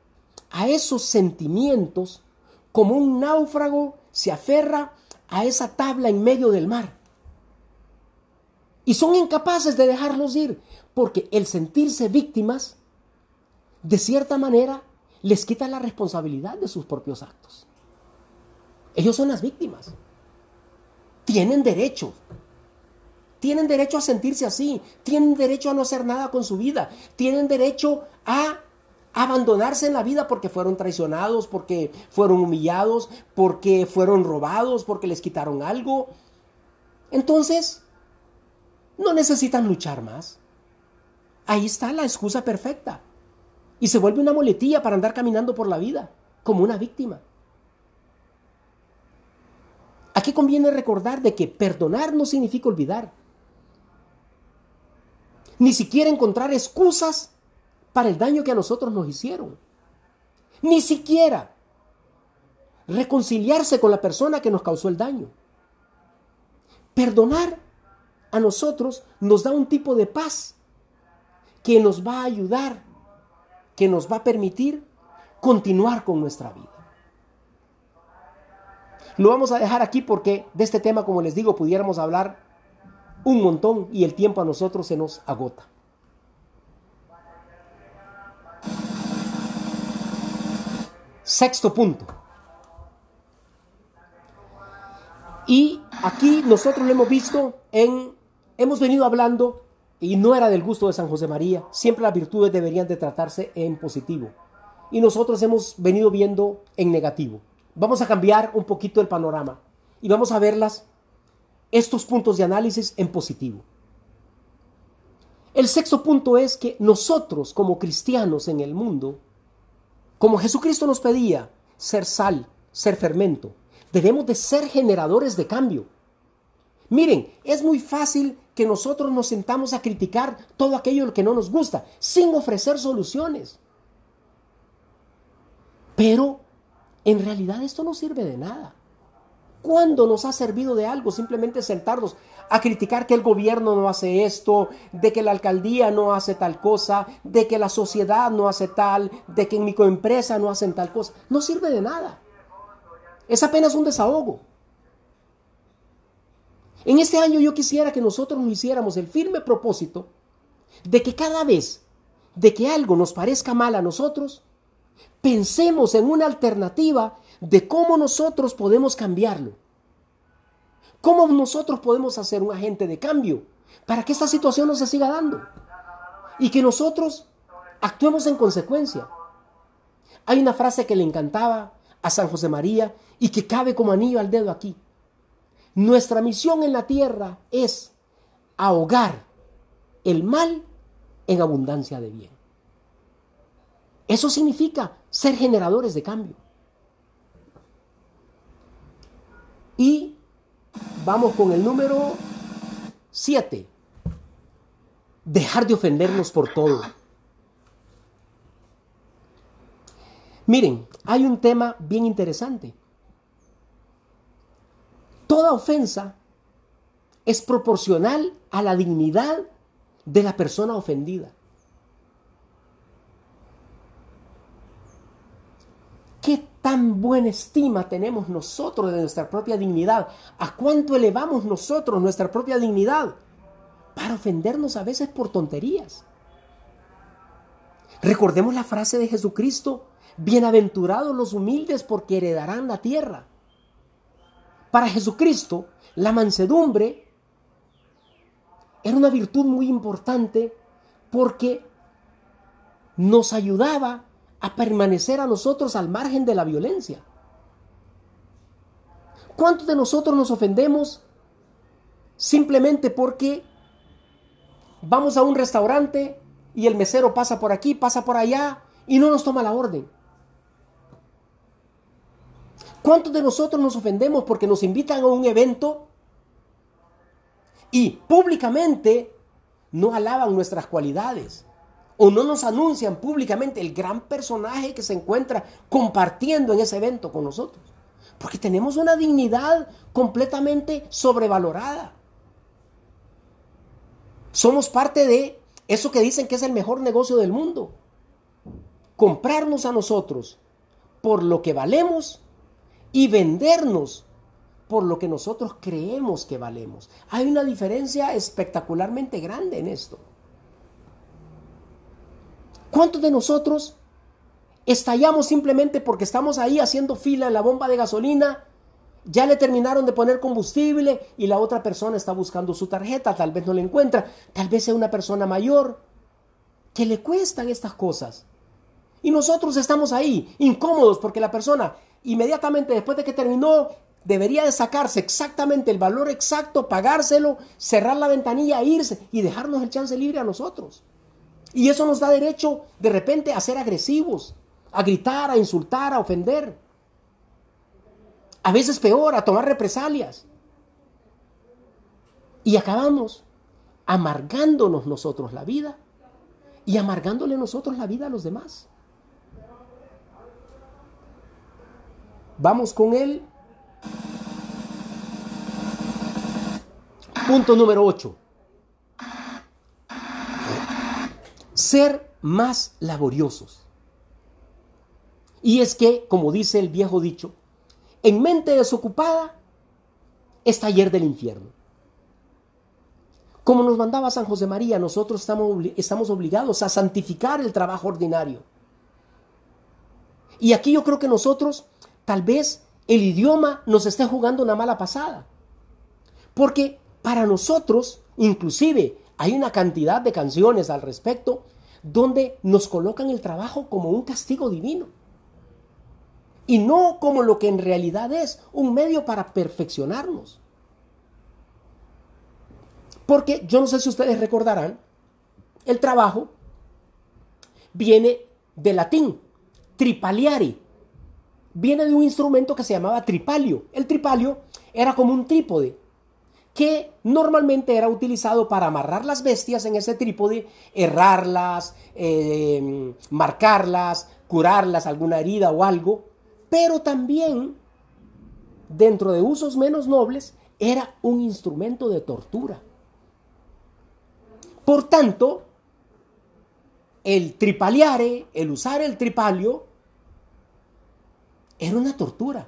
a esos sentimientos como un náufrago se aferra a esa tabla en medio del mar. Y son incapaces de dejarlos ir, porque el sentirse víctimas, de cierta manera, les quita la responsabilidad de sus propios actos. Ellos son las víctimas. Tienen derecho. Tienen derecho a sentirse así. Tienen derecho a no hacer nada con su vida. Tienen derecho a abandonarse en la vida porque fueron traicionados, porque fueron humillados, porque fueron robados, porque les quitaron algo. Entonces, no necesitan luchar más. ahí está la excusa perfecta. Y se vuelve una moletilla para andar caminando por la vida, como una víctima. Aquí conviene recordar de que perdonar no significa olvidar. Ni siquiera encontrar excusas para el daño que a nosotros nos hicieron. Ni siquiera reconciliarse con la persona que nos causó el daño. Perdonar a nosotros nos da un tipo de paz que nos va a ayudar, que nos va a permitir continuar con nuestra vida. Lo vamos a dejar aquí porque de este tema, como les digo, pudiéramos hablar un montón y el tiempo a nosotros se nos agota. Sexto punto. Y aquí nosotros lo hemos visto en, hemos venido hablando y no era del gusto de San José María. Siempre las virtudes deberían de tratarse en positivo. Y nosotros hemos venido viendo en negativo. Vamos a cambiar un poquito el panorama y vamos a verlas, estos puntos de análisis en positivo. El sexto punto es que nosotros como cristianos en el mundo, como Jesucristo nos pedía, ser sal, ser fermento, debemos de ser generadores de cambio. Miren, es muy fácil que nosotros nos sentamos a criticar todo aquello que no nos gusta, sin ofrecer soluciones. Pero en realidad esto no sirve de nada. ¿Cuándo nos ha servido de algo simplemente sentarnos a criticar que el gobierno no hace esto, de que la alcaldía no hace tal cosa, de que la sociedad no hace tal, de que en mi coempresa no hacen tal cosa? No sirve de nada. Es apenas un desahogo. En este año yo quisiera que nosotros nos hiciéramos el firme propósito de que cada vez de que algo nos parezca mal a nosotros, pensemos en una alternativa de cómo nosotros podemos cambiarlo. ¿Cómo nosotros podemos hacer un agente de cambio para que esta situación no se siga dando? Y que nosotros actuemos en consecuencia. Hay una frase que le encantaba a San José María y que cabe como anillo al dedo aquí. Nuestra misión en la tierra es ahogar el mal en abundancia de bien. Eso significa ser generadores de cambio. Y vamos con el número 7. Dejar de ofendernos por todo. Miren, hay un tema bien interesante. Toda ofensa es proporcional a la dignidad de la persona ofendida. ¿Qué tan buena estima tenemos nosotros de nuestra propia dignidad? ¿A cuánto elevamos nosotros nuestra propia dignidad? Para ofendernos a veces por tonterías. Recordemos la frase de Jesucristo, bienaventurados los humildes porque heredarán la tierra. Para Jesucristo, la mansedumbre era una virtud muy importante porque nos ayudaba a permanecer a nosotros al margen de la violencia. ¿Cuántos de nosotros nos ofendemos simplemente porque vamos a un restaurante y el mesero pasa por aquí, pasa por allá y no nos toma la orden? ¿Cuántos de nosotros nos ofendemos porque nos invitan a un evento y públicamente no alaban nuestras cualidades? O no nos anuncian públicamente el gran personaje que se encuentra compartiendo en ese evento con nosotros. Porque tenemos una dignidad completamente sobrevalorada. Somos parte de eso que dicen que es el mejor negocio del mundo. Comprarnos a nosotros por lo que valemos y vendernos por lo que nosotros creemos que valemos. Hay una diferencia espectacularmente grande en esto. ¿Cuántos de nosotros estallamos simplemente porque estamos ahí haciendo fila en la bomba de gasolina? Ya le terminaron de poner combustible y la otra persona está buscando su tarjeta, tal vez no la encuentra, tal vez sea una persona mayor que le cuestan estas cosas. Y nosotros estamos ahí, incómodos, porque la persona inmediatamente después de que terminó, debería de sacarse exactamente el valor exacto, pagárselo, cerrar la ventanilla, irse y dejarnos el chance libre a nosotros. Y eso nos da derecho de repente a ser agresivos, a gritar, a insultar, a ofender. A veces peor, a tomar represalias. Y acabamos amargándonos nosotros la vida y amargándole nosotros la vida a los demás. Vamos con él. Punto número 8. Ser más laboriosos. Y es que, como dice el viejo dicho, en mente desocupada es taller del infierno. Como nos mandaba San José María, nosotros estamos, estamos obligados a santificar el trabajo ordinario. Y aquí yo creo que nosotros, tal vez el idioma nos esté jugando una mala pasada. Porque para nosotros, inclusive, hay una cantidad de canciones al respecto donde nos colocan el trabajo como un castigo divino. Y no como lo que en realidad es, un medio para perfeccionarnos. Porque yo no sé si ustedes recordarán, el trabajo viene del latín, tripaliari. Viene de un instrumento que se llamaba tripalio. El tripalio era como un trípode que normalmente era utilizado para amarrar las bestias en ese trípode, errarlas, eh, marcarlas, curarlas, alguna herida o algo, pero también, dentro de usos menos nobles, era un instrumento de tortura. Por tanto, el tripaliare, el usar el tripalio, era una tortura.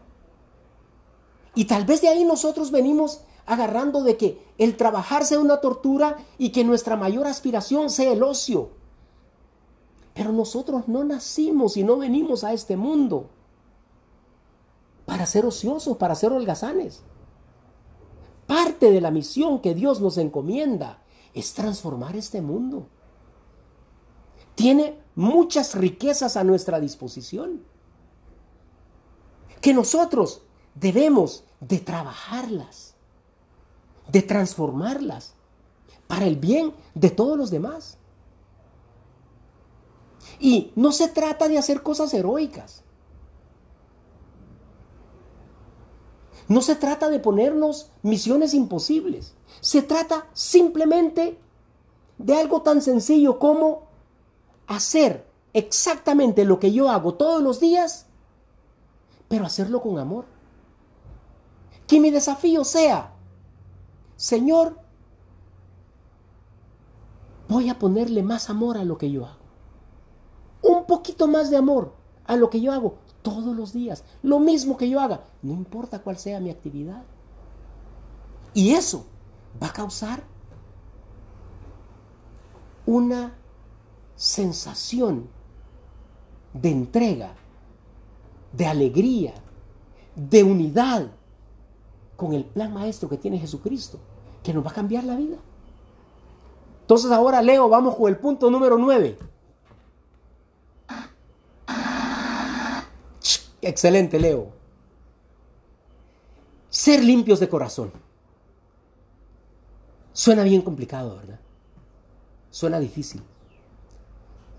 Y tal vez de ahí nosotros venimos agarrando de que el trabajar sea una tortura y que nuestra mayor aspiración sea el ocio. Pero nosotros no nacimos y no venimos a este mundo para ser ociosos, para ser holgazanes. Parte de la misión que Dios nos encomienda es transformar este mundo. Tiene muchas riquezas a nuestra disposición que nosotros debemos de trabajarlas de transformarlas para el bien de todos los demás. Y no se trata de hacer cosas heroicas. No se trata de ponernos misiones imposibles. Se trata simplemente de algo tan sencillo como hacer exactamente lo que yo hago todos los días, pero hacerlo con amor. Que mi desafío sea Señor, voy a ponerle más amor a lo que yo hago. Un poquito más de amor a lo que yo hago todos los días. Lo mismo que yo haga, no importa cuál sea mi actividad. Y eso va a causar una sensación de entrega, de alegría, de unidad, con el plan maestro que tiene Jesucristo, que nos va a cambiar la vida. Entonces ahora Leo, vamos con el punto número 9. Excelente, Leo. Ser limpios de corazón. Suena bien complicado, ¿verdad? Suena difícil.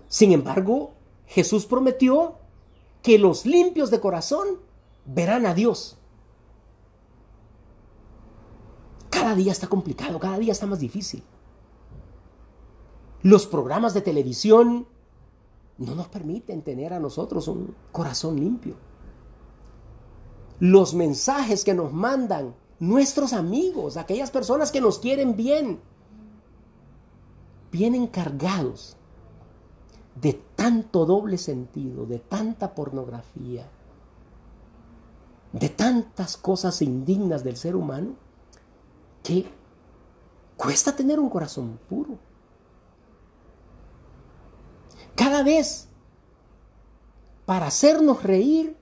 Sin embargo, Jesús prometió que los limpios de corazón verán a Dios. Cada día está complicado, cada día está más difícil. Los programas de televisión no nos permiten tener a nosotros un corazón limpio. Los mensajes que nos mandan nuestros amigos, aquellas personas que nos quieren bien, vienen cargados de tanto doble sentido, de tanta pornografía, de tantas cosas indignas del ser humano, que cuesta tener un corazón puro. Cada vez, para hacernos reír,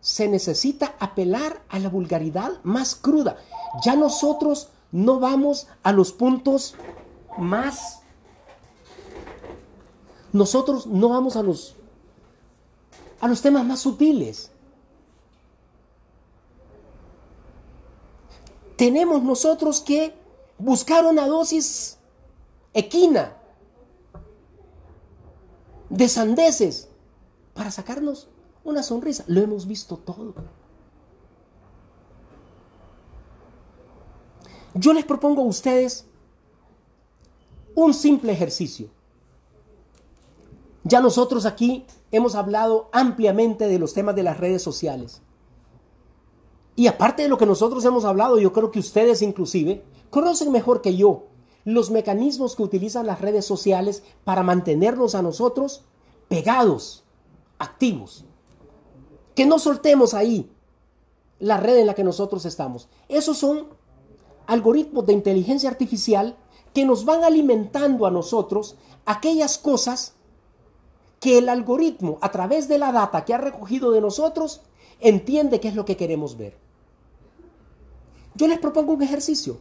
se necesita apelar a la vulgaridad más cruda. Ya nosotros no vamos a los puntos más... Nosotros no vamos a los, a los temas más sutiles. Tenemos nosotros que buscar una dosis equina de sandeces para sacarnos una sonrisa. Lo hemos visto todo. Yo les propongo a ustedes un simple ejercicio. Ya nosotros aquí hemos hablado ampliamente de los temas de las redes sociales. Y aparte de lo que nosotros hemos hablado, yo creo que ustedes inclusive conocen mejor que yo los mecanismos que utilizan las redes sociales para mantenernos a nosotros pegados, activos. Que no soltemos ahí la red en la que nosotros estamos. Esos son algoritmos de inteligencia artificial que nos van alimentando a nosotros aquellas cosas que el algoritmo, a través de la data que ha recogido de nosotros, entiende qué es lo que queremos ver. Yo les propongo un ejercicio.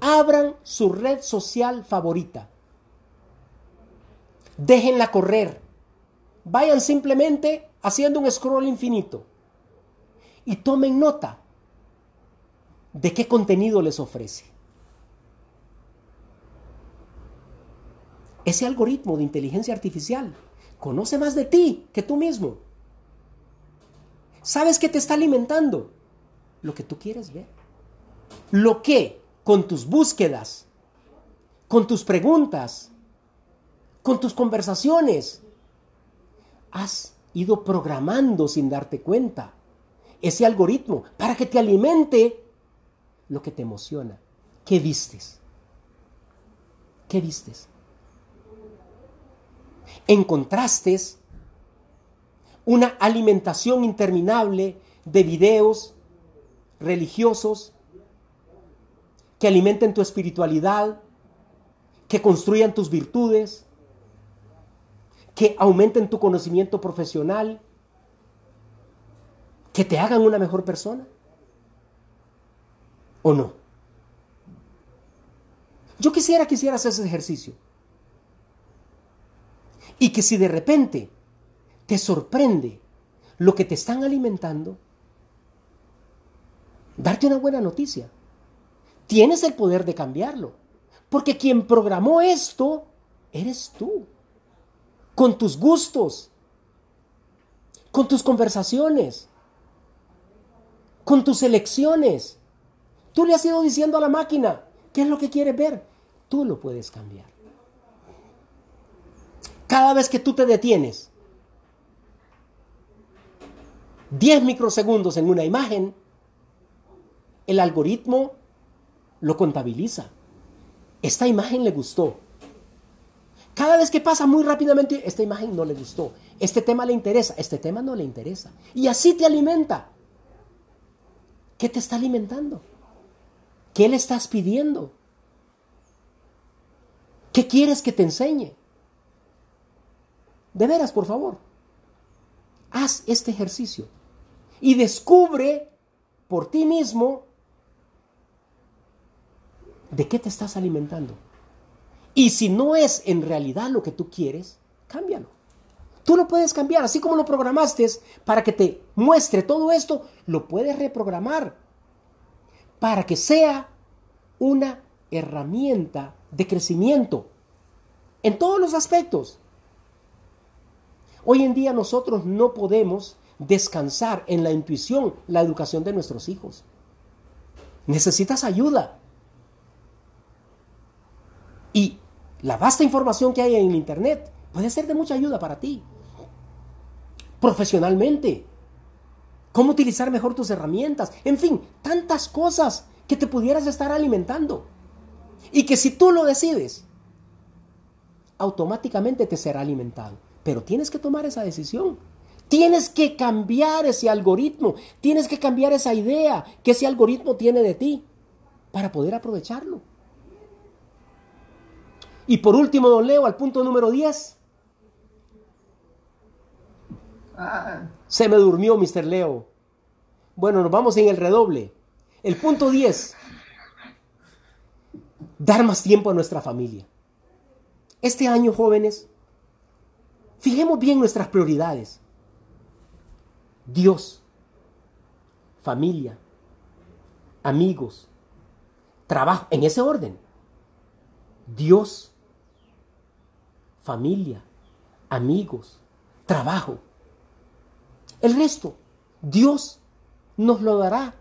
Abran su red social favorita. Déjenla correr. Vayan simplemente haciendo un scroll infinito. Y tomen nota de qué contenido les ofrece. Ese algoritmo de inteligencia artificial conoce más de ti que tú mismo. ¿Sabes qué te está alimentando? Lo que tú quieres ver. Lo que con tus búsquedas, con tus preguntas, con tus conversaciones, has ido programando sin darte cuenta ese algoritmo para que te alimente lo que te emociona. ¿Qué vistes? ¿Qué vistes? encontraste una alimentación interminable de videos religiosos que alimenten tu espiritualidad, que construyan tus virtudes, que aumenten tu conocimiento profesional, que te hagan una mejor persona? ¿O no? Yo quisiera que hicieras ese ejercicio. Y que si de repente te sorprende lo que te están alimentando, darte una buena noticia. Tienes el poder de cambiarlo. Porque quien programó esto eres tú. Con tus gustos, con tus conversaciones, con tus elecciones. Tú le has ido diciendo a la máquina qué es lo que quiere ver. Tú lo puedes cambiar. Cada vez que tú te detienes 10 microsegundos en una imagen, el algoritmo lo contabiliza. Esta imagen le gustó. Cada vez que pasa muy rápidamente, esta imagen no le gustó. Este tema le interesa, este tema no le interesa. Y así te alimenta. ¿Qué te está alimentando? ¿Qué le estás pidiendo? ¿Qué quieres que te enseñe? De veras, por favor, haz este ejercicio y descubre por ti mismo de qué te estás alimentando. Y si no es en realidad lo que tú quieres, cámbialo. Tú lo puedes cambiar, así como lo programaste para que te muestre todo esto, lo puedes reprogramar para que sea una herramienta de crecimiento en todos los aspectos. Hoy en día nosotros no podemos descansar en la intuición, la educación de nuestros hijos. Necesitas ayuda. Y la vasta información que hay en Internet puede ser de mucha ayuda para ti. Profesionalmente. Cómo utilizar mejor tus herramientas. En fin, tantas cosas que te pudieras estar alimentando. Y que si tú lo decides, automáticamente te será alimentado. Pero tienes que tomar esa decisión. Tienes que cambiar ese algoritmo. Tienes que cambiar esa idea que ese algoritmo tiene de ti para poder aprovecharlo. Y por último, don Leo, al punto número 10. Ah. Se me durmió, Mr. Leo. Bueno, nos vamos en el redoble. El punto 10. Dar más tiempo a nuestra familia. Este año, jóvenes, Fijemos bien nuestras prioridades. Dios, familia, amigos, trabajo, en ese orden. Dios, familia, amigos, trabajo. El resto, Dios nos lo dará